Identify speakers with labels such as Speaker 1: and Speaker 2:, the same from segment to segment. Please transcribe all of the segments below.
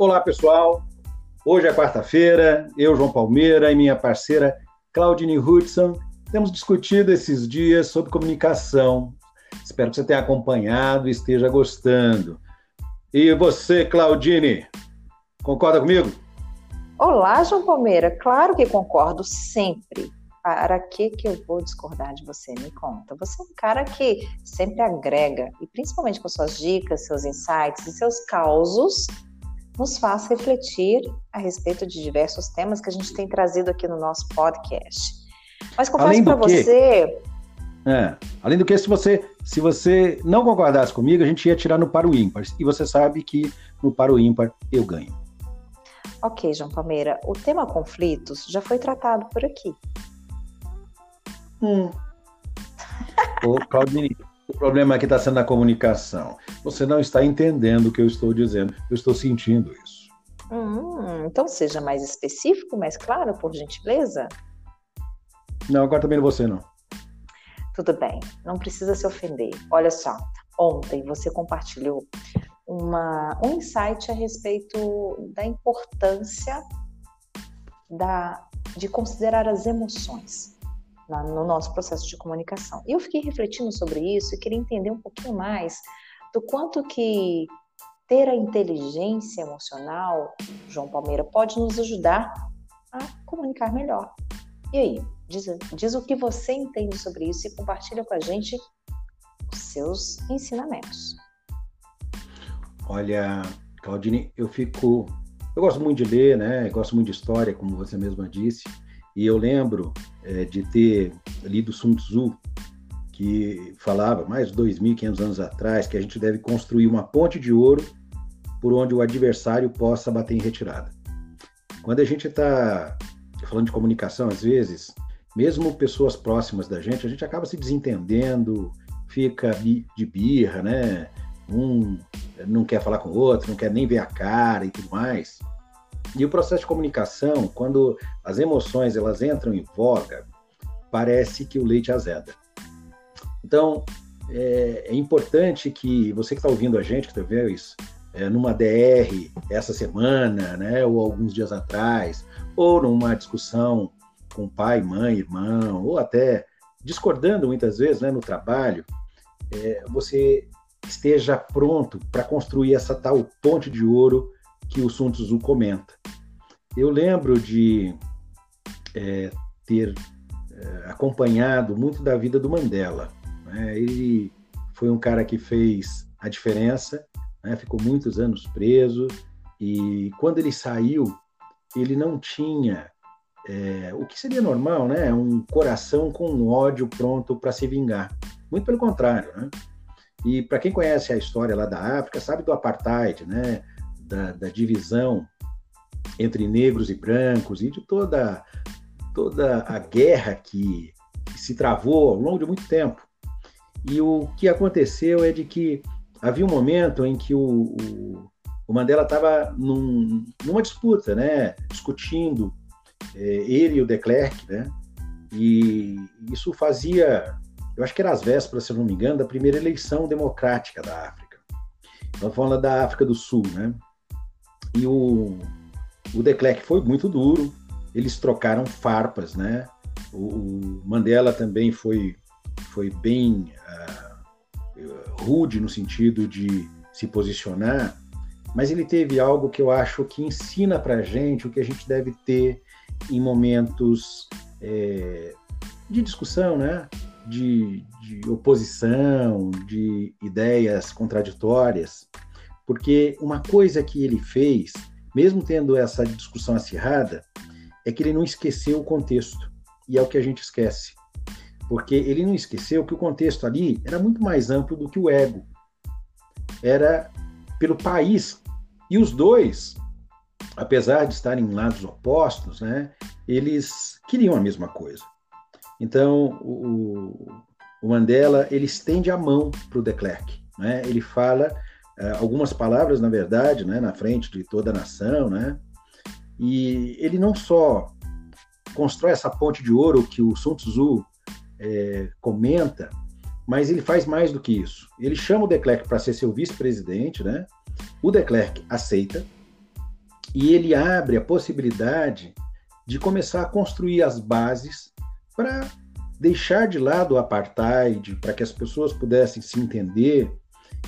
Speaker 1: Olá, pessoal. Hoje é quarta-feira. Eu, João Palmeira, e minha parceira Claudine Hudson temos discutido esses dias sobre comunicação. Espero que você tenha acompanhado e esteja gostando. E você, Claudine, concorda comigo?
Speaker 2: Olá, João Palmeira. Claro que concordo sempre. Para que que eu vou discordar de você? Me conta. Você é um cara que sempre agrega, e principalmente com suas dicas, seus insights e seus causos, nos faz refletir a respeito de diversos temas que a gente tem trazido aqui no nosso podcast. Mas confesso para você.
Speaker 1: É, além do que, se você, se você não concordasse comigo, a gente ia tirar no par o ímpar. E você sabe que no par o ímpar eu ganho.
Speaker 2: Ok, João Palmeira. O tema conflitos já foi tratado por aqui.
Speaker 1: Hum. Ô, Claudine, o problema aqui está sendo a comunicação. Você não está entendendo o que eu estou dizendo. Eu estou sentindo isso.
Speaker 2: Hum, então seja mais específico, mais claro, por gentileza.
Speaker 1: Não, agora também não você não.
Speaker 2: Tudo bem, não precisa se ofender. Olha só, ontem você compartilhou uma, um insight a respeito da importância da, de considerar as emoções na, no nosso processo de comunicação. E eu fiquei refletindo sobre isso e queria entender um pouquinho mais do quanto que ter a inteligência emocional, João Palmeira, pode nos ajudar a comunicar melhor. E aí, diz, diz o que você entende sobre isso e compartilha com a gente os seus ensinamentos.
Speaker 1: Olha, Claudine, eu fico. Eu gosto muito de ler, né? Eu gosto muito de história, como você mesma disse. E eu lembro é, de ter lido Sun Tzu, que falava, mais de 2.500 anos atrás, que a gente deve construir uma ponte de ouro por onde o adversário possa bater em retirada. Quando a gente está falando de comunicação, às vezes, mesmo pessoas próximas da gente, a gente acaba se desentendendo, fica de birra, né? Um não quer falar com o outro, não quer nem ver a cara e tudo mais. E o processo de comunicação, quando as emoções elas entram em voga, parece que o leite azeda. Então, é, é importante que você que está ouvindo a gente, que talvez é, numa DR essa semana, né, ou alguns dias atrás, ou numa discussão com pai, mãe, irmão, ou até discordando muitas vezes né, no trabalho, é, você esteja pronto para construir essa tal ponte de ouro que o Sun Tzu comenta. Eu lembro de é, ter é, acompanhado muito da vida do Mandela. Né? Ele foi um cara que fez a diferença, né? ficou muitos anos preso e quando ele saiu, ele não tinha é, o que seria normal, né? Um coração com um ódio pronto para se vingar. Muito pelo contrário, né? E para quem conhece a história lá da África, sabe do apartheid, né? Da, da divisão entre negros e brancos e de toda toda a guerra que, que se travou ao longo de muito tempo. E o que aconteceu é de que havia um momento em que o, o, o Mandela estava num, numa disputa, né, discutindo é, ele e o de Klerk, né, e isso fazia, eu acho que era as vésperas, se não me engano, da primeira eleição democrática da África. Estamos falando da África do Sul, né, e o, o de Klerk foi muito duro, eles trocaram farpas, né? O, o Mandela também foi, foi bem uh, rude no sentido de se posicionar, mas ele teve algo que eu acho que ensina para gente o que a gente deve ter em momentos é, de discussão, né? De, de oposição, de ideias contraditórias, porque uma coisa que ele fez mesmo tendo essa discussão acirrada, é que ele não esqueceu o contexto. E é o que a gente esquece. porque ele não esqueceu que o contexto ali era muito mais amplo do que o ego. Era pelo país. E os dois, apesar de estarem em lados opostos, né, eles queriam a mesma coisa. Então, o, o Mandela ele estende a mão para o de Klerk. Né? Ele fala algumas palavras, na verdade, né, na frente de toda a nação, né? e ele não só constrói essa ponte de ouro que o Sun Tzu é, comenta, mas ele faz mais do que isso. Ele chama o de Klerk para ser seu vice-presidente, né? O de Klerk aceita e ele abre a possibilidade de começar a construir as bases para deixar de lado o apartheid, para que as pessoas pudessem se entender,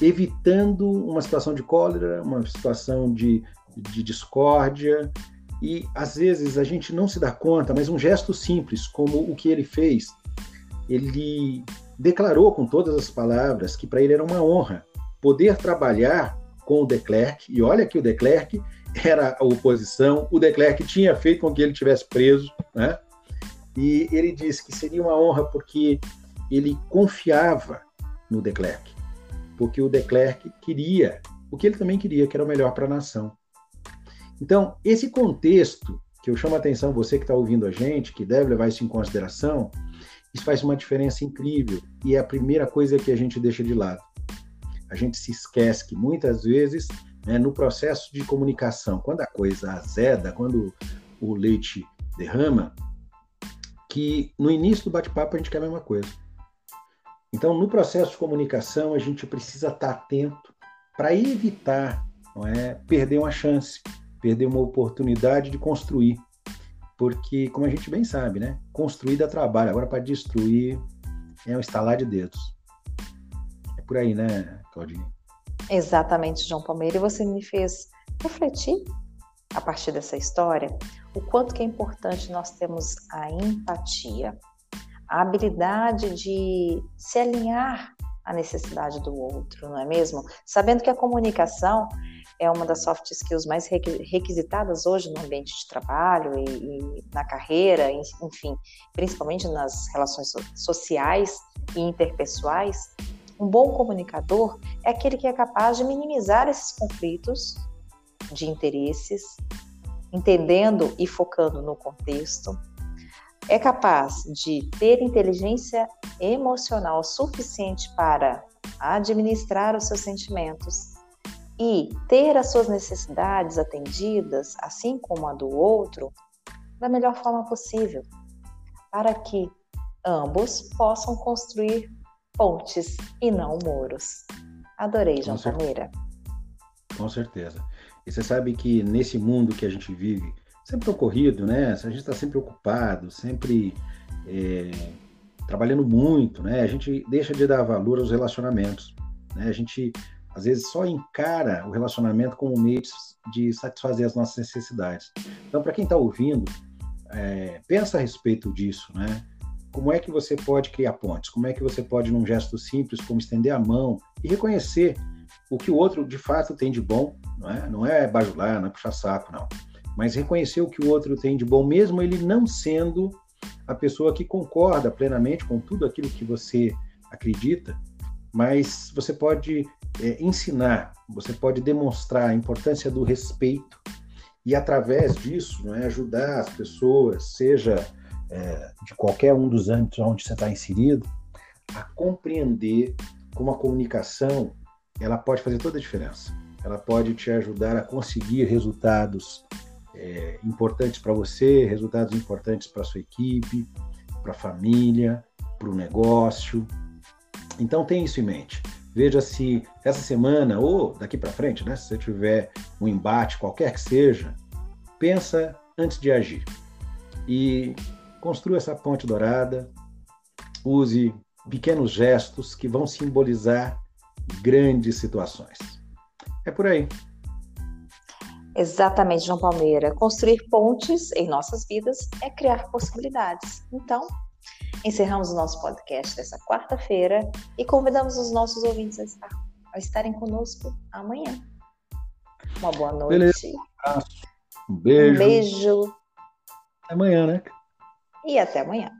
Speaker 1: evitando uma situação de cólera, uma situação de, de discórdia. E às vezes a gente não se dá conta, mas um gesto simples, como o que ele fez, ele declarou com todas as palavras que para ele era uma honra poder trabalhar com o de Klerk, e olha que o de Klerk era a oposição, o de Klerk tinha feito com que ele tivesse preso, né? E ele disse que seria uma honra porque ele confiava no de Klerk, porque o de Klerk queria o que ele também queria, que era o melhor para a nação. Então, esse contexto que eu chamo a atenção, você que está ouvindo a gente, que deve levar isso em consideração, isso faz uma diferença incrível e é a primeira coisa que a gente deixa de lado. A gente se esquece que muitas vezes, né, no processo de comunicação, quando a coisa azeda, quando o leite derrama, que no início do bate-papo a gente quer a mesma coisa. Então, no processo de comunicação, a gente precisa estar atento para evitar não é, perder uma chance, perder uma oportunidade de construir porque, como a gente bem sabe, né? Construir dá trabalho, agora para destruir é um estalar de dedos. É por aí, né, Claudinha?
Speaker 2: Exatamente, João Palmeira. E você me fez refletir, a partir dessa história, o quanto que é importante nós termos a empatia, a habilidade de se alinhar à necessidade do outro, não é mesmo? Sabendo que a comunicação é uma das soft skills mais requisitadas hoje no ambiente de trabalho e, e na carreira, enfim, principalmente nas relações sociais e interpessoais. Um bom comunicador é aquele que é capaz de minimizar esses conflitos de interesses, entendendo e focando no contexto, é capaz de ter inteligência emocional suficiente para administrar os seus sentimentos e ter as suas necessidades atendidas, assim como a do outro, da melhor forma possível, para que ambos possam construir pontes e não muros. Adorei, João Palmeira.
Speaker 1: Com certeza. E você sabe que nesse mundo que a gente vive, sempre ocorrido, né? A gente está sempre ocupado, sempre é, trabalhando muito, né? A gente deixa de dar valor aos relacionamentos, né? A gente às vezes só encara o relacionamento como um meio de satisfazer as nossas necessidades. Então, para quem está ouvindo, é, pensa a respeito disso, né? Como é que você pode criar pontes? Como é que você pode, num gesto simples, como estender a mão e reconhecer o que o outro de fato tem de bom, não é, não é bajular, não é puxar saco, não. Mas reconhecer o que o outro tem de bom, mesmo ele não sendo a pessoa que concorda plenamente com tudo aquilo que você acredita, mas você pode é, ensinar, você pode demonstrar a importância do respeito e, através disso, né, ajudar as pessoas, seja é, de qualquer um dos âmbitos onde você está inserido, a compreender como a comunicação ela pode fazer toda a diferença. Ela pode te ajudar a conseguir resultados é, importantes para você, resultados importantes para sua equipe, para a família, para o negócio. Então, tenha isso em mente. Veja se essa semana ou daqui para frente, né, se você tiver um embate, qualquer que seja, pensa antes de agir. E construa essa ponte dourada, use pequenos gestos que vão simbolizar grandes situações. É por aí.
Speaker 2: Exatamente, João Palmeira. Construir pontes em nossas vidas é criar possibilidades. Então, Encerramos o nosso podcast dessa quarta-feira e convidamos os nossos ouvintes a, estar, a estarem conosco amanhã. Uma boa noite.
Speaker 1: Beleza. Um. Um beijo.
Speaker 2: Um beijo.
Speaker 1: Até amanhã, né?
Speaker 2: E até amanhã.